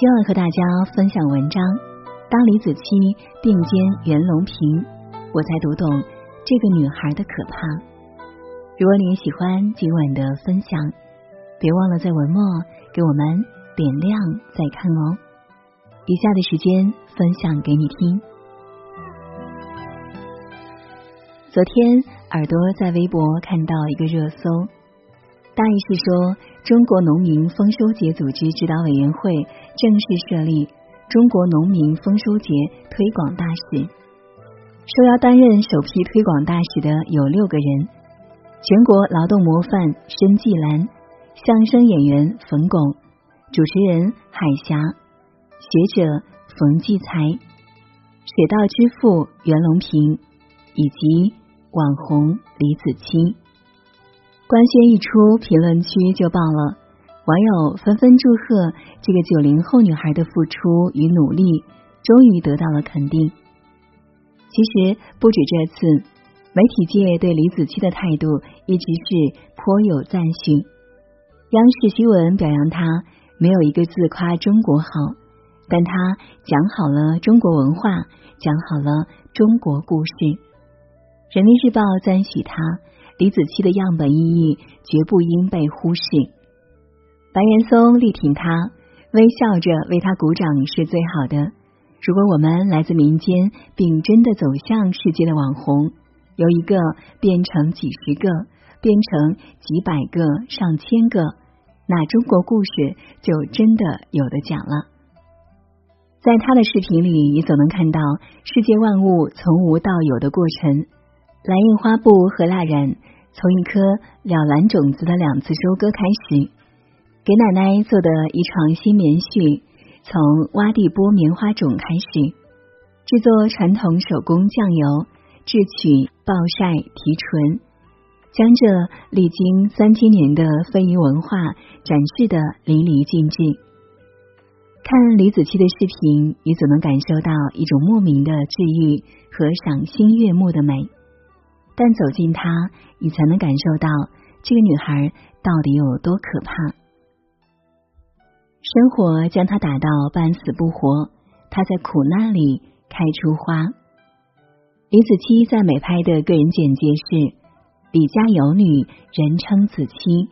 今晚和大家分享文章：当李子柒并肩袁隆平，我才读懂这个女孩的可怕。如果你也喜欢今晚的分享，别忘了在文末给我们点亮再看哦。以下的时间分享给你听。昨天耳朵在微博看到一个热搜，大意是说中国农民丰收节组织指导委员会正式设立中国农民丰收节推广大使，受邀担任首批推广大使的有六个人：全国劳动模范申纪兰、相声演员冯巩、主持人海霞、学者冯骥才、水稻之父袁隆平以及。网红李子柒，官宣一出，评论区就爆了，网友纷纷祝贺这个九零后女孩的付出与努力，终于得到了肯定。其实不止这次，媒体界对李子柒的态度一直是颇有赞许。央视新闻表扬她没有一个字夸中国好，但她讲好了中国文化，讲好了中国故事。人民日报赞许他，李子柒的样本意义绝不应被忽视。白岩松力挺他，微笑着为他鼓掌是最好的。如果我们来自民间，并真的走向世界的网红，由一个变成几十个，变成几百个、上千个，那中国故事就真的有的讲了。在他的视频里，你总能看到世界万物从无到有的过程。蓝印花布和蜡染，从一颗了蓝种子的两次收割开始；给奶奶做的一床新棉絮，从挖地剥棉花种开始；制作传统手工酱油，制取、暴晒、提纯，将这历经三千年的非遗文化展示的淋漓尽致。看李子柒的视频，你总能感受到一种莫名的治愈和赏心悦目的美。但走近她，你才能感受到这个女孩到底有多可怕。生活将她打到半死不活，她在苦难里开出花。李子柒在美拍的个人简介是：李家有女，人称子柒，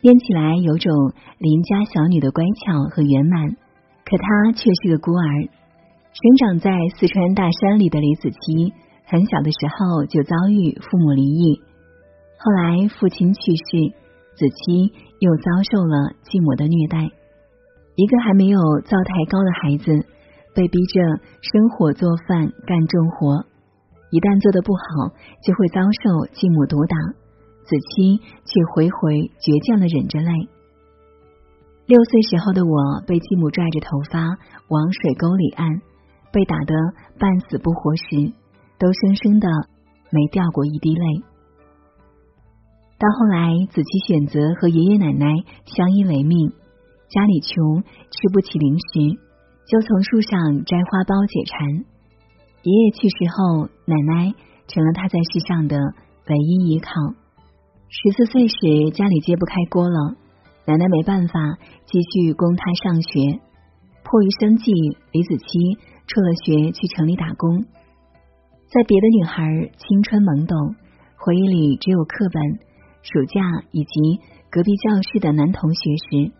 编起来有种邻家小女的乖巧和圆满。可她却是个孤儿，生长在四川大山里的李子柒。很小的时候就遭遇父母离异，后来父亲去世，子期又遭受了继母的虐待。一个还没有灶台高的孩子，被逼着生火做饭干重活，一旦做的不好，就会遭受继母毒打。子期却回回倔强的忍着泪。六岁时候的我，被继母拽着头发往水沟里按，被打得半死不活时。都生生的没掉过一滴泪。到后来，子期选择和爷爷奶奶相依为命，家里穷，吃不起零食，就从树上摘花苞解馋。爷爷去世后，奶奶成了他在世上的唯一依靠。十四岁时，家里揭不开锅了，奶奶没办法继续供他上学，迫于生计，李子柒辍了学，去城里打工。在别的女孩青春懵懂，回忆里只有课本、暑假以及隔壁教室的男同学时，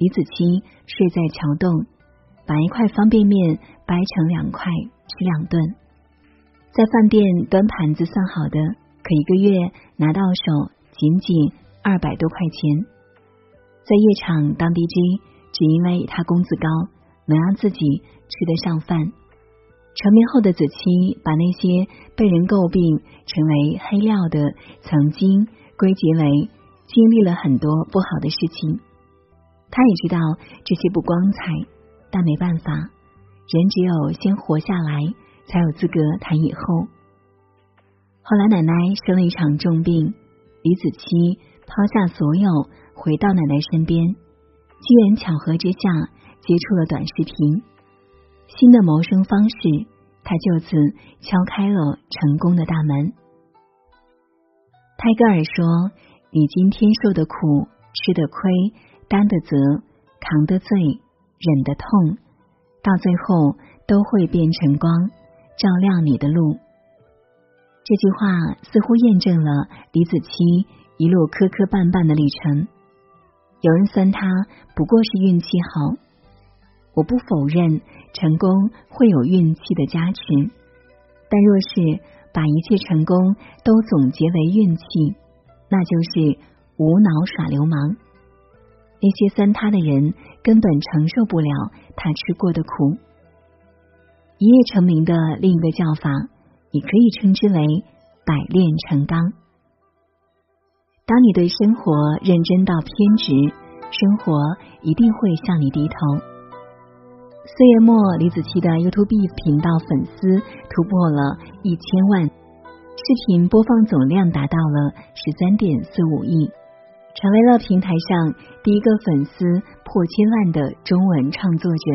李子柒睡在桥洞，把一块方便面掰成两块吃两顿，在饭店端盘子算好的，可一个月拿到手仅仅二百多块钱，在夜场当 DJ，只因为他工资高，能让自己吃得上饭。成名后的子期，把那些被人诟病成为黑料的曾经归结为经历了很多不好的事情。他也知道这些不光彩，但没办法，人只有先活下来，才有资格谈以后。后来奶奶生了一场重病，李子期抛下所有，回到奶奶身边，机缘巧合之下接触了短视频。新的谋生方式，他就此敲开了成功的大门。泰戈尔说：“你今天受的苦、吃的亏、担的责、扛的罪，忍的痛，到最后都会变成光，照亮你的路。这句话似乎验证了李子柒一路磕磕绊绊的历程。有人酸他不过是运气好，我不否认成功会有运气的加持，但若是把一切成功都总结为运气，那就是无脑耍流氓。那些酸他的人根本承受不了他吃过的苦。一夜成名的另一个叫法，你可以称之为百炼成钢。当你对生活认真到偏执，生活一定会向你低头。四月末，李子柒的 YouTube 频道粉丝突破了一千万，视频播放总量达到了十三点四五亿，成为了平台上第一个粉丝破千万的中文创作者。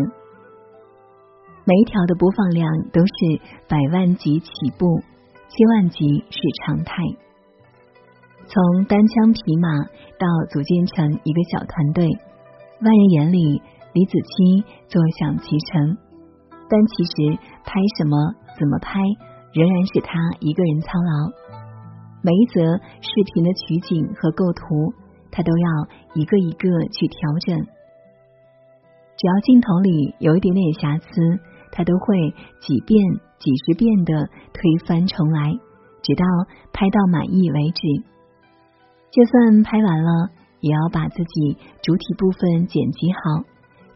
每一条的播放量都是百万级起步，千万级是常态。从单枪匹马到组建成一个小团队，外人眼里李子柒坐享其成，但其实拍什么、怎么拍，仍然是他一个人操劳。每一则视频的取景和构图，他都要一个一个去调整。只要镜头里有一点点瑕疵，他都会几遍、几十遍的推翻重来，直到拍到满意为止。就算拍完了，也要把自己主体部分剪辑好，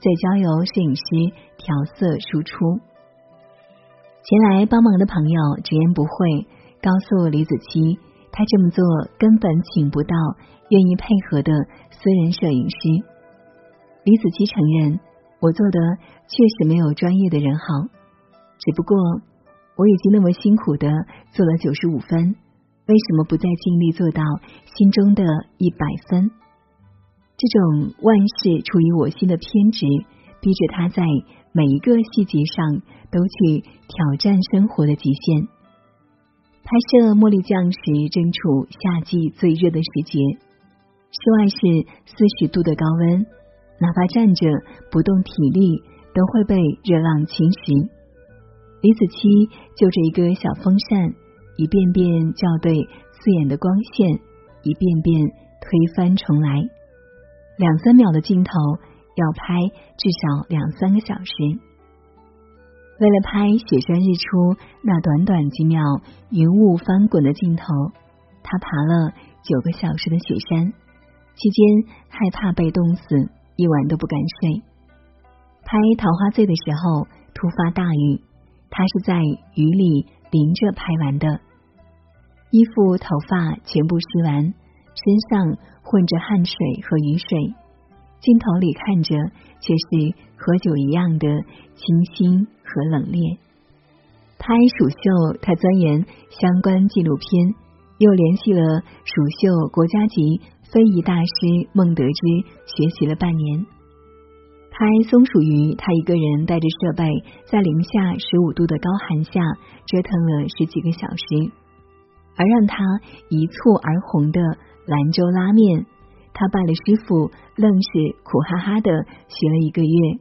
再交由摄影师调色输出。前来帮忙的朋友直言不讳，告诉李子柒，他这么做根本请不到愿意配合的私人摄影师。李子柒承认，我做的确实没有专业的人好，只不过我已经那么辛苦的做了九十五分。为什么不再尽力做到心中的一百分？这种万事出于我心的偏执，逼着他在每一个细节上都去挑战生活的极限。拍摄《茉莉酱》时，正处夏季最热的时节，室外是四十度的高温，哪怕站着不动体力，都会被热浪侵蚀。李子柒就着一个小风扇。一遍遍校对刺眼的光线，一遍遍推翻重来，两三秒的镜头要拍至少两三个小时。为了拍雪山日出那短短几秒云雾翻滚的镜头，他爬了九个小时的雪山，期间害怕被冻死，一晚都不敢睡。拍《桃花醉》的时候，突发大雨，他是在雨里淋着拍完的。衣服、头发全部湿完，身上混着汗水和雨水，镜头里看着却是和酒一样的清新和冷冽。拍蜀绣，他钻研相关纪录片，又联系了蜀绣国家级非遗大师孟德之学习了半年。拍松鼠鱼，他一个人带着设备，在零下十五度的高寒下折腾了十几个小时。而让他一蹴而红的兰州拉面，他拜了师傅，愣是苦哈哈的学了一个月，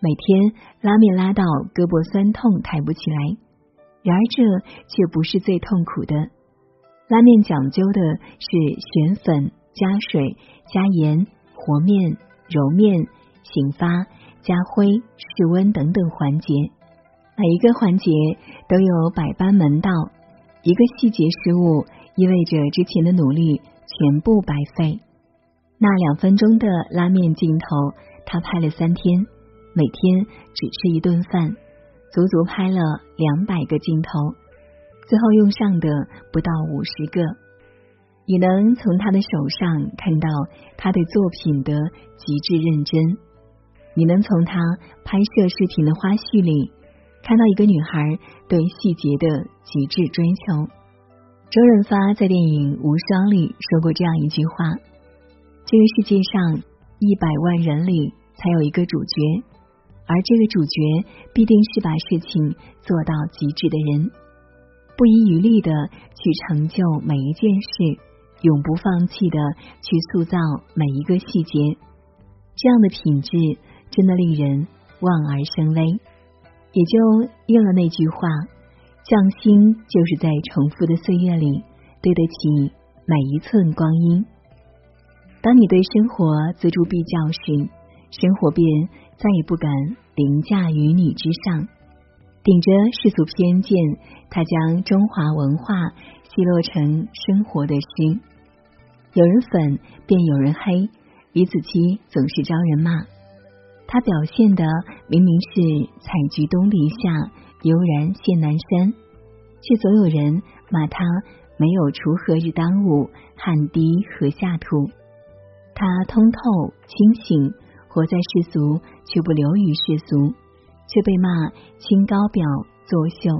每天拉面拉到胳膊酸痛抬不起来。然而这却不是最痛苦的，拉面讲究的是选粉、加水、加盐、和面、揉面、醒发、加灰、室温等等环节，每一个环节都有百般门道。一个细节失误，意味着之前的努力全部白费。那两分钟的拉面镜头，他拍了三天，每天只吃一顿饭，足足拍了两百个镜头，最后用上的不到五十个。你能从他的手上看到他对作品的极致认真，你能从他拍摄视频的花絮里。看到一个女孩对细节的极致追求。周润发在电影《无双》里说过这样一句话：“这个世界上一百万人里才有一个主角，而这个主角必定是把事情做到极致的人，不遗余力的去成就每一件事，永不放弃的去塑造每一个细节。这样的品质真的令人望而生畏，也就应了那句话：匠心就是在重复的岁月里对得起每一寸光阴。当你对生活锱铢必较时，生活便再也不敢凌驾于你之上。顶着世俗偏见，他将中华文化奚落成生活的诗。有人粉，便有人黑。李子柒总是招人骂。他表现的明明是“采菊东篱下，悠然见南山”，却总有人骂他没有“锄禾日当午，汗滴禾下土”。他通透清醒，活在世俗，却不流于世俗。却被骂清高表作秀，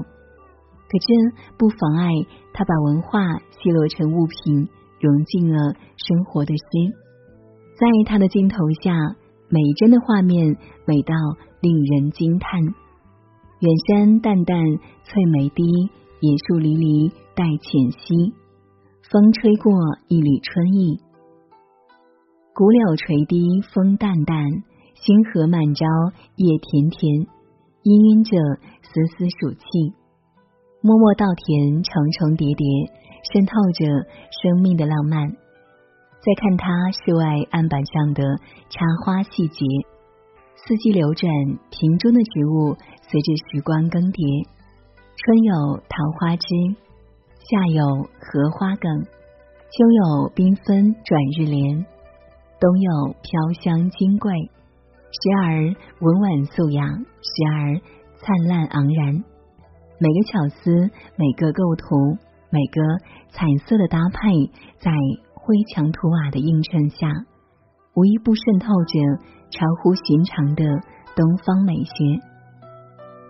可这不妨碍他把文化奚落成物品，融进了生活的诗。在他的镜头下，每一帧的画面美到令人惊叹。远山淡淡翠梅低，野树离离带浅溪。风吹过一缕春意，古柳垂低风淡淡，星河满朝夜甜甜。氤氲着丝丝暑气，默默稻田重重叠叠，渗透着生命的浪漫。再看它室外案板上的插花细节，四季流转，瓶中的植物随着时光更迭。春有桃花枝，夏有荷花梗，秋有缤纷转日莲，冬有飘香金桂。时而温婉素雅，时而灿烂昂然。每个巧思，每个构图，每个彩色的搭配，在灰墙土瓦的映衬下，无一不渗透着超乎寻常的东方美学。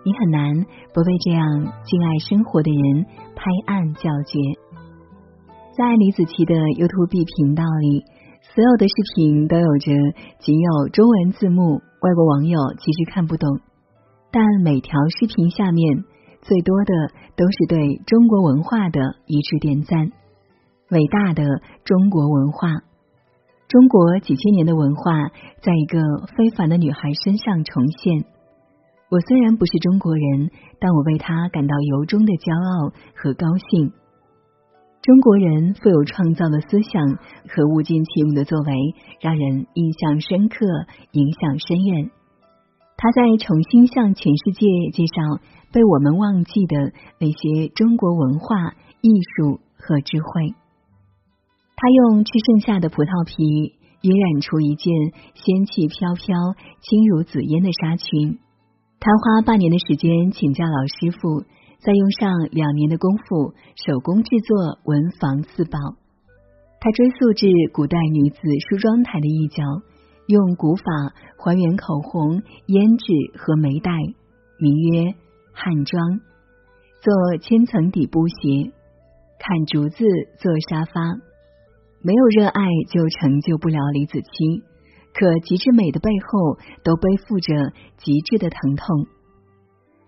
你很难不被这样敬爱生活的人拍案叫绝。在李子柒的 YouTube 频道里。所有的视频都有着仅有中文字幕，外国网友其实看不懂。但每条视频下面最多的都是对中国文化的一致点赞。伟大的中国文化，中国几千年的文化，在一个非凡的女孩身上重现。我虽然不是中国人，但我为她感到由衷的骄傲和高兴。中国人富有创造的思想和物尽其用的作为，让人印象深刻，影响深远。他在重新向全世界介绍被我们忘记的那些中国文化、艺术和智慧。他用吃剩下的葡萄皮晕染出一件仙气飘飘、轻如紫烟的纱裙。他花半年的时间请教老师傅。再用上两年的功夫，手工制作文房四宝。他追溯至古代女子梳妆台的一角，用古法还原口红、胭脂和眉黛，名曰汉妆。做千层底布鞋，砍竹子做沙发。没有热爱就成就不了李子柒，可极致美的背后都背负着极致的疼痛。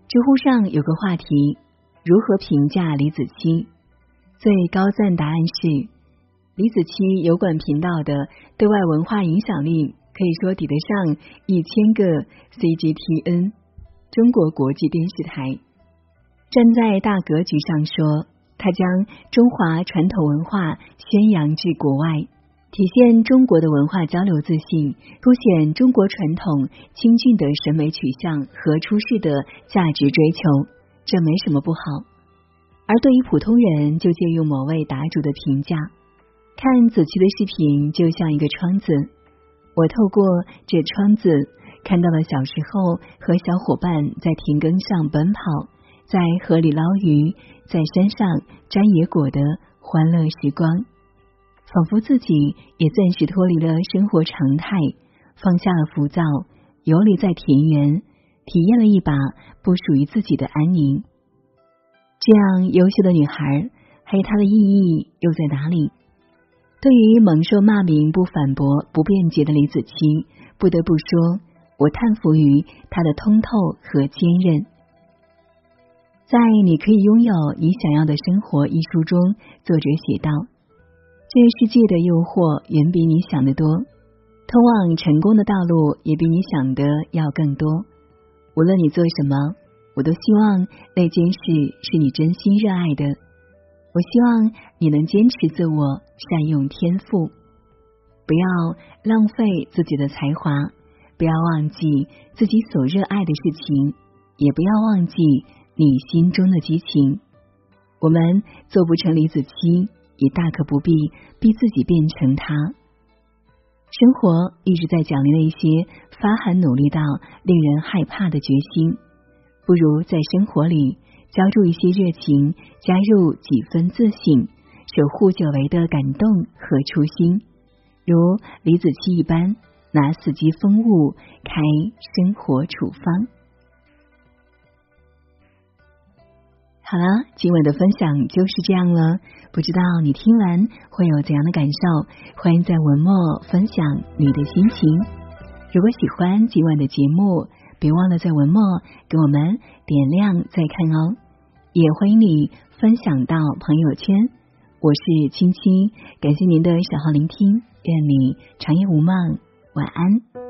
知乎上有个话题。如何评价李子柒？最高赞答案是：李子柒有管频道的对外文化影响力，可以说抵得上一千个 CGTN 中国国际电视台。站在大格局上说，他将中华传统文化宣扬至国外，体现中国的文化交流自信，凸显中国传统清俊的审美取向和出世的价值追求。这没什么不好，而对于普通人，就借用某位答主的评价，看子期的视频就像一个窗子。我透过这窗子，看到了小时候和小伙伴在田埂上奔跑，在河里捞鱼，在山上摘野果的欢乐时光，仿佛自己也暂时脱离了生活常态，放下了浮躁，游离在田园。体验了一把不属于自己的安宁，这样优秀的女孩，还有她的意义又在哪里？对于蒙受骂名不反驳、不辩解的李子柒，不得不说，我叹服于她的通透和坚韧。在《你可以拥有你想要的生活》一书中，作者写道：“这世界的诱惑远比你想的多，通往成功的道路也比你想的要更多。无论你做什么，我都希望那件事是你真心热爱的。我希望你能坚持自我，善用天赋，不要浪费自己的才华，不要忘记自己所热爱的事情，也不要忘记你心中的激情。我们做不成李子柒，也大可不必逼自己变成他。生活一直在奖励那些发狠努力到令人害怕的决心，不如在生活里浇筑一些热情，加入几分自信，守护久违的感动和初心，如李子柒一般，拿四季风物开生活处方。好了，今晚的分享就是这样了。不知道你听完会有怎样的感受？欢迎在文末分享你的心情。如果喜欢今晚的节目，别忘了在文末给我们点亮再看哦。也欢迎你分享到朋友圈。我是青青，感谢您的守候聆听，愿你长夜无梦，晚安。